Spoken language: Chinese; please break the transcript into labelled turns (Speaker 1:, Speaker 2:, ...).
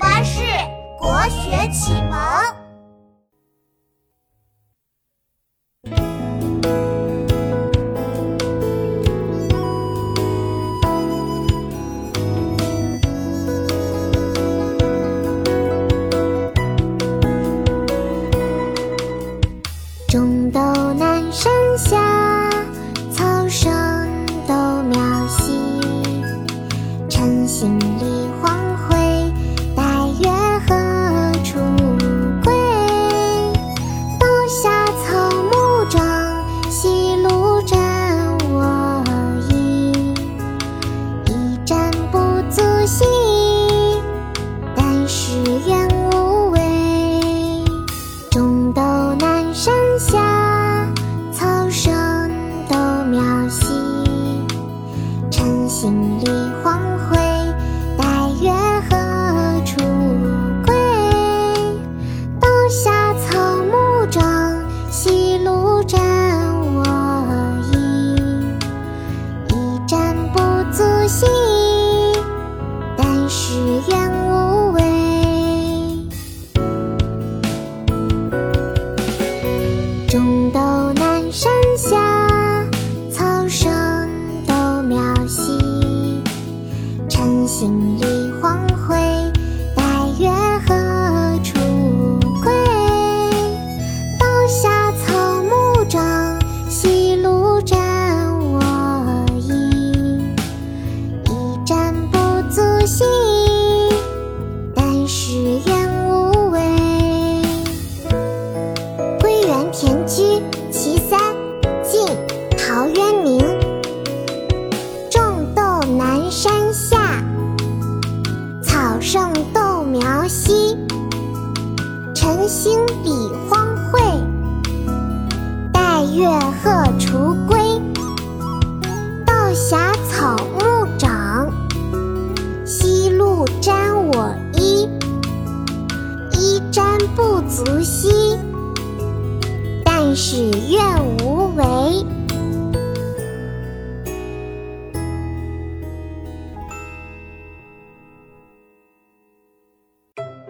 Speaker 1: 巴士国学启蒙。
Speaker 2: 种豆南山下，静立黄昏待月何处归刀下草木长西路斩我意一战不足惜但使愿无违中道心里黄昏。星比荒秽，带月荷锄归。道狭草木长，夕露沾我衣。衣沾不足惜，但使愿无